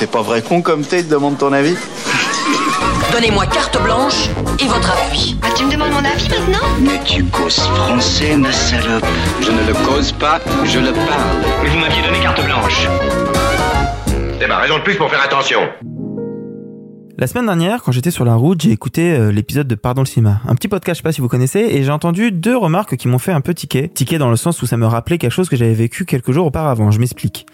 C'est pas vrai con comme t'es, te demande ton avis Donnez-moi carte blanche et votre appui. Ah, tu me demandes mon avis maintenant Mais tu causes français, ma salope. Je ne le cause pas, je le parle. Mais vous m'aviez donné carte blanche. C'est ma raison de plus pour faire attention. La semaine dernière, quand j'étais sur la route, j'ai écouté euh, l'épisode de Pardon le cinéma, un petit podcast, je sais pas si vous connaissez, et j'ai entendu deux remarques qui m'ont fait un peu tiquer. Tiquer dans le sens où ça me rappelait quelque chose que j'avais vécu quelques jours auparavant. Je m'explique.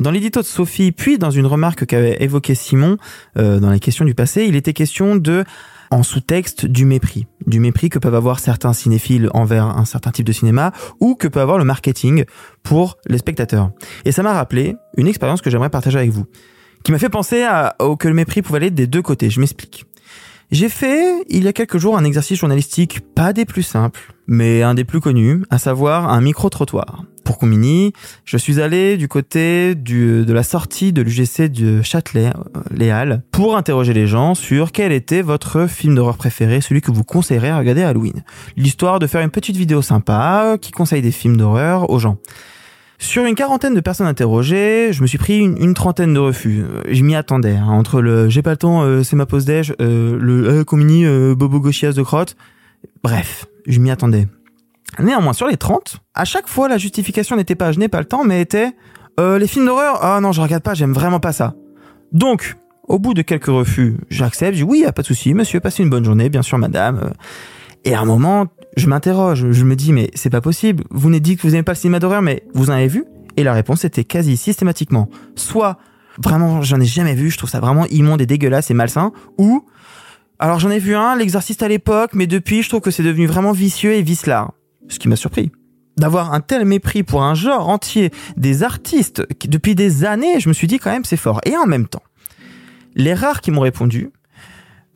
Dans l'édito de Sophie, puis dans une remarque qu'avait évoqué Simon euh, dans les questions du passé, il était question de en sous-texte du mépris, du mépris que peuvent avoir certains cinéphiles envers un certain type de cinéma ou que peut avoir le marketing pour les spectateurs. Et ça m'a rappelé une expérience que j'aimerais partager avec vous qui m'a fait penser à, au que le mépris pouvait aller des deux côtés. Je m'explique. J'ai fait, il y a quelques jours, un exercice journalistique pas des plus simples, mais un des plus connus, à savoir un micro-trottoir. Pour Comini, je suis allé du côté du, de la sortie de l'UGC de Châtelet, euh, les Halles, pour interroger les gens sur quel était votre film d'horreur préféré, celui que vous conseillerez à regarder à Halloween. L'histoire de faire une petite vidéo sympa qui conseille des films d'horreur aux gens. Sur une quarantaine de personnes interrogées, je me suis pris une, trentaine de refus. Euh, Je m'y attendais. hein, entre le j'ai pas le temps, euh, c'est ma pause déj, euh, le euh, Comini, euh, Bobo Gauchias de crotte. Bref, je m'y attendais. Néanmoins, sur les 30, à chaque fois, la justification n'était pas je n'ai pas le temps, mais était euh, les films d'horreur, ah non, je regarde pas, j'aime vraiment pas ça. Donc, au bout de quelques refus, j'accepte, je dis oui, y pas de souci, monsieur, passez une bonne journée, bien sûr, madame. Euh, Et à un moment, je m'interroge, je me dis, mais c'est pas possible. Vous n'êtes dit que vous aimez pas le cinéma d'horreur, mais vous en avez vu? Et la réponse était quasi systématiquement, soit vraiment, j'en ai jamais vu, je trouve ça vraiment immonde et dégueulasse et malsain, ou alors j'en ai vu un, l'exorciste à l'époque, mais depuis, je trouve que c'est devenu vraiment vicieux et vicelard. Ce qui m'a surpris. D'avoir un tel mépris pour un genre entier, des artistes, depuis des années, je me suis dit quand même c'est fort. Et en même temps, les rares qui m'ont répondu,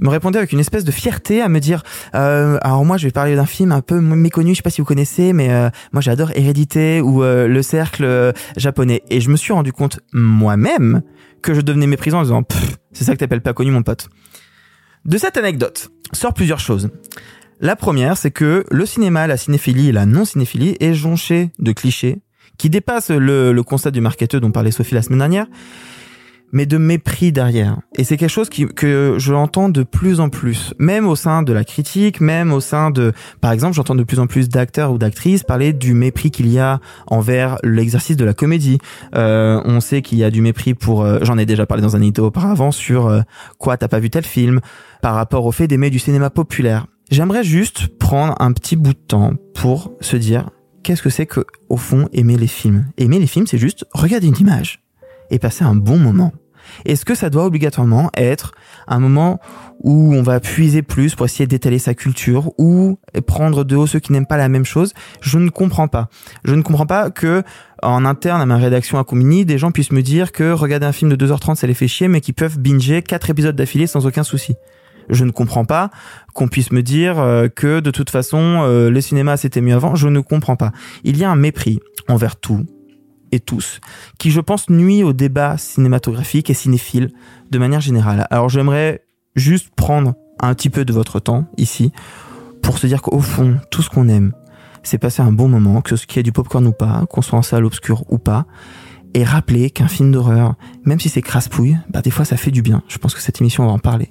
me répondaient avec une espèce de fierté à me dire euh, alors moi je vais parler d'un film un peu méconnu je sais pas si vous connaissez mais euh, moi j'adore Hérédité ou euh, Le Cercle japonais et je me suis rendu compte moi-même que je devenais méprisant en disant c'est ça que t'appelles pas connu mon pote de cette anecdote sort plusieurs choses la première c'est que le cinéma la cinéphilie et la non cinéphilie est jonché de clichés qui dépassent le, le constat du marketeur dont parlait Sophie la semaine dernière mais de mépris derrière. Et c'est quelque chose qui, que je entends de plus en plus, même au sein de la critique, même au sein de, par exemple, j'entends de plus en plus d'acteurs ou d'actrices parler du mépris qu'il y a envers l'exercice de la comédie. Euh, on sait qu'il y a du mépris pour, euh, j'en ai déjà parlé dans un édito auparavant sur euh, quoi t'as pas vu tel film, par rapport au fait d'aimer du cinéma populaire. J'aimerais juste prendre un petit bout de temps pour se dire qu'est-ce que c'est que, au fond, aimer les films. Aimer les films, c'est juste regarder une image et passer un bon moment. Est-ce que ça doit obligatoirement être un moment où on va puiser plus pour essayer d'étaler sa culture ou prendre de haut ceux qui n'aiment pas la même chose? Je ne comprends pas. Je ne comprends pas que en interne à ma rédaction à Comini, des gens puissent me dire que regarder un film de 2h30 ça les fait chier mais qu'ils peuvent binger quatre épisodes d'affilée sans aucun souci je ne comprends pas qu'on puisse me dire euh, que de toute façon euh, le cinéma c'était mieux avant. Je ne comprends pas. Il y a un mépris envers tout et tous qui, je pense, nuit au débat cinématographique et cinéphile de manière générale. Alors j'aimerais juste prendre un petit peu de votre temps ici pour se dire qu'au fond, tout ce qu'on aime, c'est passer un bon moment, que ce qui est du popcorn ou pas, qu'on soit en salle obscure ou pas, et rappeler qu'un film d'horreur, même si c'est crasse-pouille, bah des fois ça fait du bien. Je pense que cette émission on va en parler.